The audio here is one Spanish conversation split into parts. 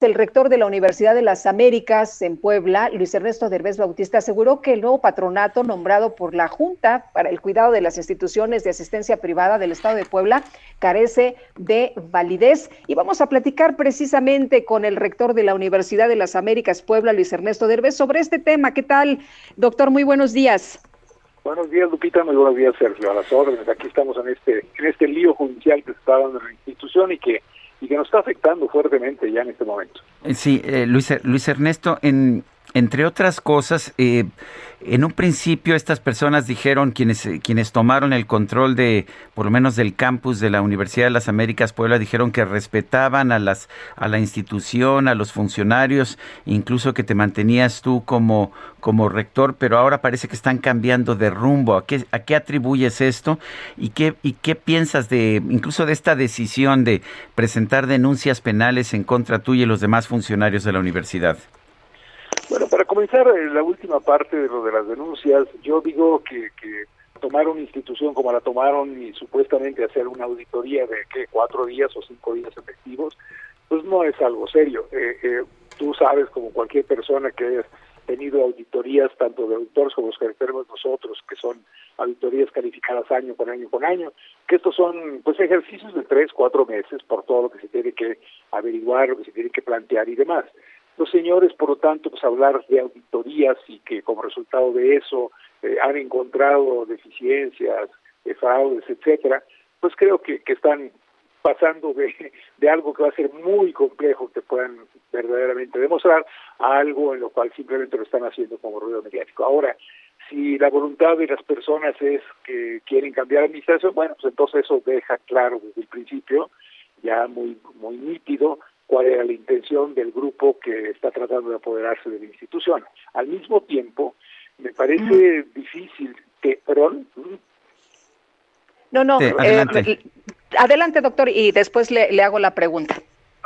El rector de la Universidad de las Américas en Puebla, Luis Ernesto Derbez Bautista, aseguró que el nuevo patronato nombrado por la Junta para el Cuidado de las Instituciones de Asistencia Privada del Estado de Puebla carece de validez. Y vamos a platicar precisamente con el rector de la Universidad de las Américas Puebla, Luis Ernesto Derbez, sobre este tema. ¿Qué tal, doctor? Muy buenos días. Buenos días, Lupita. Muy buenos días, Sergio. A las órdenes. Aquí estamos en este, en este lío judicial que se está dando en la institución y que que nos está afectando fuertemente ya en este momento. Eh, sí, eh, Luis, Luis Ernesto, en, entre otras cosas, eh, en un principio estas personas dijeron, quienes, quienes tomaron el control de, por lo menos del campus de la Universidad de las Américas Puebla, dijeron que respetaban a, las, a la institución, a los funcionarios, incluso que te mantenías tú como, como rector, pero ahora parece que están cambiando de rumbo. ¿A qué, a qué atribuyes esto? ¿Y qué, ¿Y qué piensas de, incluso de esta decisión de presentar denuncias penales en contra tuya y los demás funcionarios de la universidad? Bueno, para comenzar eh, la última parte de lo de las denuncias, yo digo que, que tomar una institución como la tomaron y supuestamente hacer una auditoría de ¿qué, cuatro días o cinco días efectivos, pues no es algo serio. Eh, eh, tú sabes, como cualquier persona que haya tenido auditorías, tanto de auditores como los que tenemos nosotros, que son auditorías calificadas año con año con año, que estos son pues ejercicios de tres, cuatro meses por todo lo que se tiene que averiguar, lo que se tiene que plantear y demás. Los señores, por lo tanto, pues hablar de auditorías y que como resultado de eso eh, han encontrado deficiencias, eh, fraudes, etcétera, pues creo que, que están pasando de, algo que va a ser muy complejo que puedan verdaderamente demostrar a algo en lo cual simplemente lo están haciendo como ruido mediático. Ahora, si la voluntad de las personas es que quieren cambiar administración, bueno, pues entonces eso deja claro desde el principio, ya muy muy nítido, cuál era la intención del grupo que está tratando de apoderarse de la institución. Al mismo tiempo, me parece difícil que, perdón. No, no, adelante. Eh, adelante. doctor, y después le, le, hago la pregunta.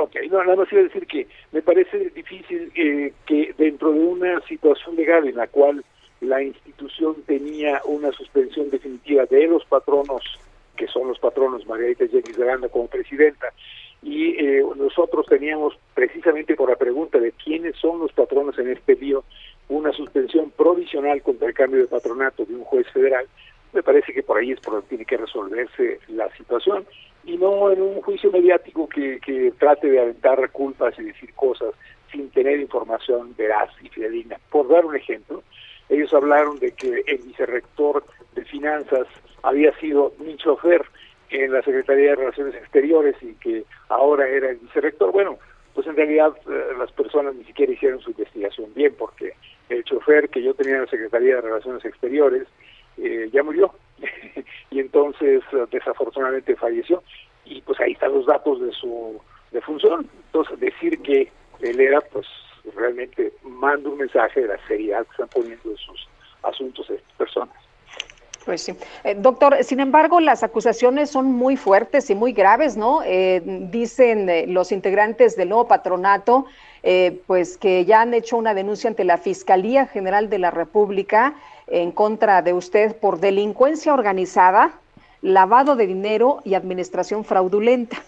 Ok, no, nada más iba a decir que me parece difícil eh, que dentro de una situación legal en la cual la institución tenía una suspensión definitiva de los patronos, que son los patronos Margarita Jenny Granda como presidenta, y eh, nosotros teníamos precisamente por la pregunta de quiénes son los patronos en este lío una suspensión provisional contra el cambio de patronato de un juez federal, me parece que por ahí es por donde tiene que resolverse la situación y no en un juicio mediático que, que trate de aventar culpas y decir cosas sin tener información veraz y fidedigna. Por dar un ejemplo, ellos hablaron de que el vicerrector de finanzas había sido mi chofer en la Secretaría de Relaciones Exteriores y que ahora era el vicerrector. Bueno, pues en realidad eh, las personas ni siquiera hicieron su investigación bien, porque el chofer que yo tenía en la Secretaría de Relaciones Exteriores eh, ya murió y entonces eh, desafortunadamente falleció y pues ahí están los datos de su defunción. Entonces decir que él era pues realmente manda un mensaje de la seriedad que están poniendo en sus asuntos estas personas. Pues sí. Eh, doctor, sin embargo, las acusaciones son muy fuertes y muy graves, ¿no? Eh, dicen eh, los integrantes del nuevo patronato, pues que ya han hecho una denuncia ante la Fiscalía General de la República en contra de usted por delincuencia organizada, lavado de dinero y administración fraudulenta.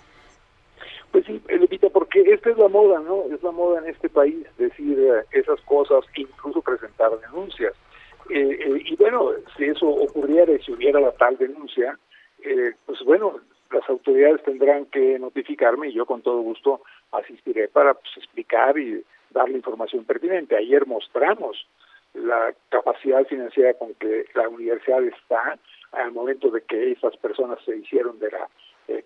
Pues sí, Lupita, porque esta es la moda, ¿no? Es la moda en este país decir esas cosas, incluso presentar denuncias. Eh, eh, y bueno, si eso ocurriera y si hubiera la tal denuncia, eh, pues bueno, las autoridades tendrán que notificarme y yo con todo gusto asistiré para pues, explicar y dar la información pertinente. Ayer mostramos la capacidad financiera con que la universidad está al momento de que esas personas se hicieron de la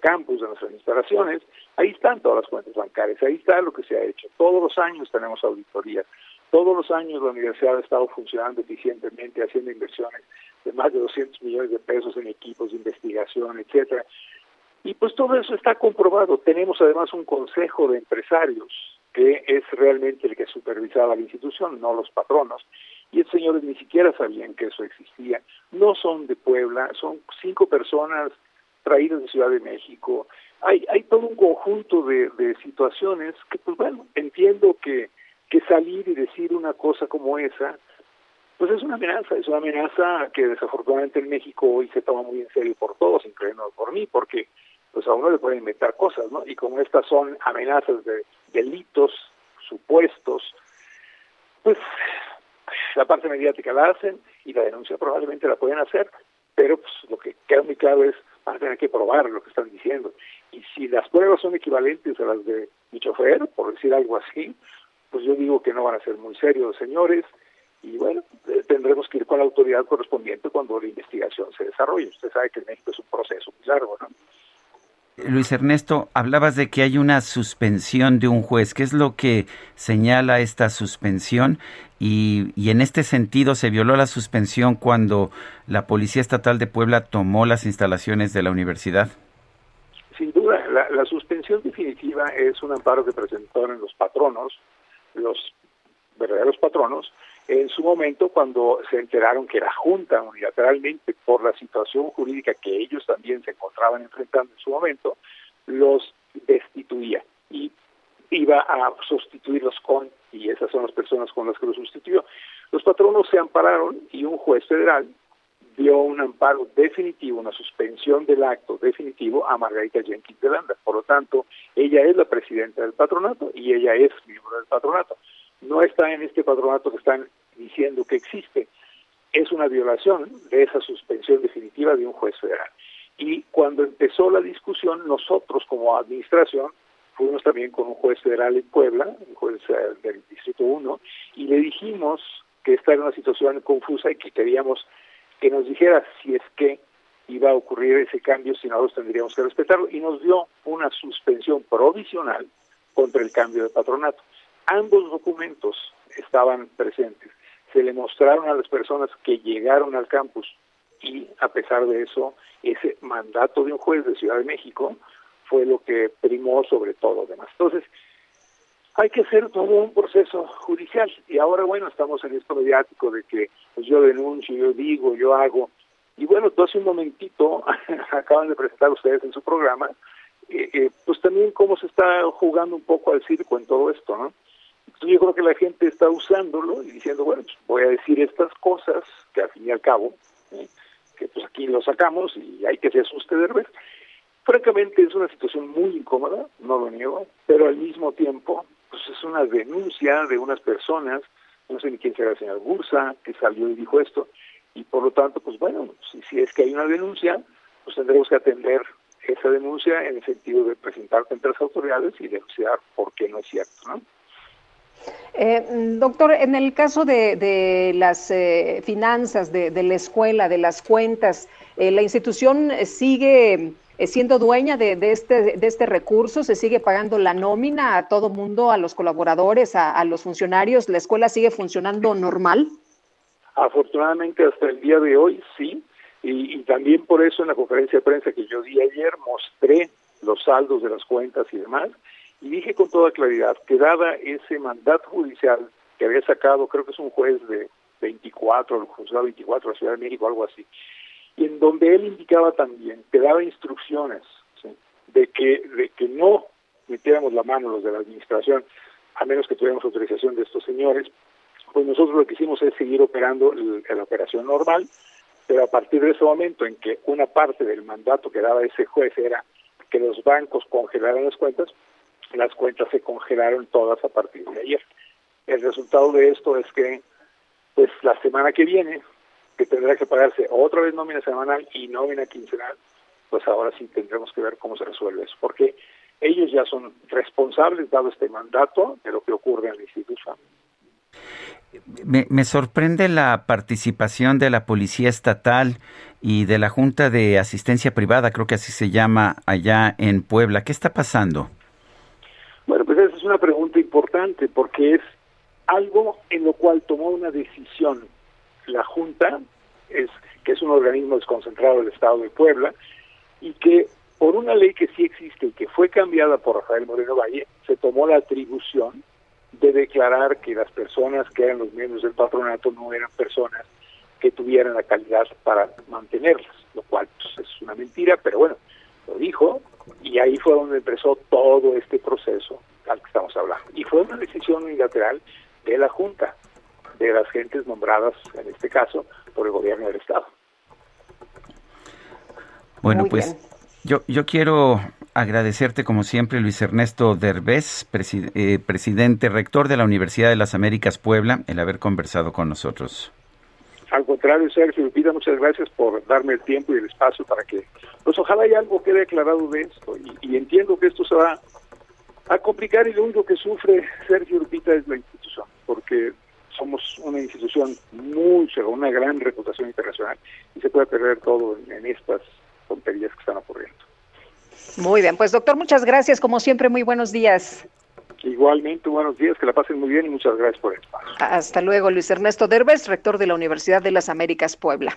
campus, de nuestras instalaciones, ahí están todas las cuentas bancarias, ahí está lo que se ha hecho. Todos los años tenemos auditorías, todos los años la universidad ha estado funcionando eficientemente, haciendo inversiones de más de 200 millones de pesos en equipos de investigación, etcétera. Y pues todo eso está comprobado. Tenemos además un consejo de empresarios que es realmente el que supervisaba la institución, no los patronos. Y estos señores ni siquiera sabían que eso existía. No son de Puebla, son cinco personas traídas de Ciudad de México, hay, hay todo un conjunto de, de situaciones que, pues bueno, entiendo que, que salir y decir una cosa como esa, pues es una amenaza, es una amenaza que desafortunadamente en México hoy se toma muy en serio por todos, incluyendo por mí, porque pues a uno le pueden inventar cosas, ¿no? Y como estas son amenazas de delitos supuestos, pues la parte mediática la hacen y la denuncia probablemente la pueden hacer, pero pues lo que queda muy claro es van a tener que probar lo que están diciendo. Y si las pruebas son equivalentes a las de mi chofer, por decir algo así, pues yo digo que no van a ser muy serios, señores, y bueno, eh, tendremos que ir con la autoridad correspondiente cuando la investigación se desarrolle. Usted sabe que en México es un proceso muy largo, ¿no? Luis Ernesto, hablabas de que hay una suspensión de un juez. ¿Qué es lo que señala esta suspensión? Y, y, en este sentido, ¿se violó la suspensión cuando la Policía Estatal de Puebla tomó las instalaciones de la universidad? Sin duda, la, la suspensión definitiva es un amparo que presentaron los patronos, los verdaderos patronos, en su momento cuando se enteraron que la Junta unilateralmente por la situación jurídica que ellos también se encontraban enfrentando en su momento, los destituía y iba a sustituirlos con, y esas son las personas con las que los sustituyó. Los patronos se ampararon y un juez federal dio un amparo definitivo, una suspensión del acto definitivo a Margarita Jenkins de Landa. Por lo tanto, ella es la presidenta del patronato y ella es miembro del patronato no está en este patronato que están diciendo que existe. Es una violación de esa suspensión definitiva de un juez federal. Y cuando empezó la discusión, nosotros como administración fuimos también con un juez federal en Puebla, un juez eh, del Distrito 1, y le dijimos que esta era una situación confusa y que queríamos que nos dijera si es que iba a ocurrir ese cambio, si nosotros tendríamos que respetarlo, y nos dio una suspensión provisional contra el cambio de patronato. Ambos documentos estaban presentes. Se le mostraron a las personas que llegaron al campus y a pesar de eso, ese mandato de un juez de Ciudad de México fue lo que primó sobre todo demás. Entonces, hay que hacer todo un proceso judicial y ahora bueno, estamos en esto mediático de que pues yo denuncio, yo digo, yo hago y bueno, hace un momentito acaban de presentar ustedes en su programa eh, eh, pues también cómo se está jugando un poco al circo en todo esto, ¿no? yo creo que la gente está usándolo y diciendo, bueno, pues voy a decir estas cosas que al fin y al cabo, ¿eh? que pues aquí lo sacamos y hay que se asuste de revés. Francamente es una situación muy incómoda, no lo niego, pero al mismo tiempo pues es una denuncia de unas personas, no sé ni quién será el señor Bursa, que salió y dijo esto, y por lo tanto, pues bueno, si, es que hay una denuncia, pues tendremos que atender esa denuncia en el sentido de presentar ante las autoridades y denunciar por qué no es cierto, ¿no? Eh, doctor, en el caso de, las eh, finanzas de, la escuela, de las cuentas, eh, ¿la institución sigue siendo dueña de, este, de este recurso? ¿Se sigue pagando la nómina a todo mundo, a los colaboradores, a, los funcionarios? ¿La escuela sigue funcionando normal? Afortunadamente hasta el día de hoy sí, y, y también por eso en la conferencia de prensa que yo di ayer mostré los saldos de las cuentas y demás, y dije con toda claridad que dada ese mandato judicial que había sacado, creo que es un juez de 24, el juzgado 24 de la Ciudad de México, algo así, y en donde él indicaba también, que daba instrucciones de que de que no metiéramos la mano los de la administración, a menos que tuviéramos autorización de estos señores, pues nosotros lo que hicimos es seguir operando la operación normal, pero a partir de ese momento en que una parte del mandato que daba ese juez era que los bancos congelaran las cuentas, las cuentas se congelaron todas a partir de ayer. El resultado de esto es que, pues la semana que viene, que tendrá que pagarse otra vez nómina semanal y nómina quincenal, pues ahora sí tendremos que ver cómo se resuelve eso, porque ellos ya son responsables, dado este mandato, de lo que ocurre en la institución. Me, me, sorprende la participación de la Policía Estatal y de la Junta de Asistencia Privada, creo que así se llama allá en Puebla. ¿Qué está pasando? Bueno, pues esa es una pregunta importante porque es algo en lo cual tomó una decisión la Junta, es que es un organismo desconcentrado del Estado de Puebla, y que por una ley que sí existe y que fue cambiada por Rafael Moreno Valle, se tomó la atribución de declarar que las personas que eran los miembros del patronato no eran personas que tuvieran la calidad para mantenerlas, lo cual pues, es una mentira, pero bueno, lo dijo, Y ahí fue donde empezó todo este proceso al que estamos hablando. Y fue una decisión unilateral de la Junta, de las gentes nombradas, en este caso, por el gobierno del Estado. Bueno, pues yo, yo quiero agradecerte como siempre, Luis Ernesto Derbez, eh, presidente rector de la Universidad de las Américas Puebla, el haber conversado con nosotros. Al contrario, Sergio Lupita, muchas gracias por darme el tiempo y el espacio para que, pues ojalá haya algo quede aclarado de esto. Y, entiendo que esto se va a complicar y lo único que sufre Sergio Lupita es la institución, porque somos una institución muy, con una gran reputación internacional y se puede perder todo en estas tonterías que están ocurriendo. Muy bien, pues doctor, muchas gracias. Como siempre, muy buenos días. Igualmente, buenos días, que la pasen muy bien y muchas gracias por el espacio. Hasta luego, Luis Ernesto Derbez, rector de la Universidad de las Américas Puebla.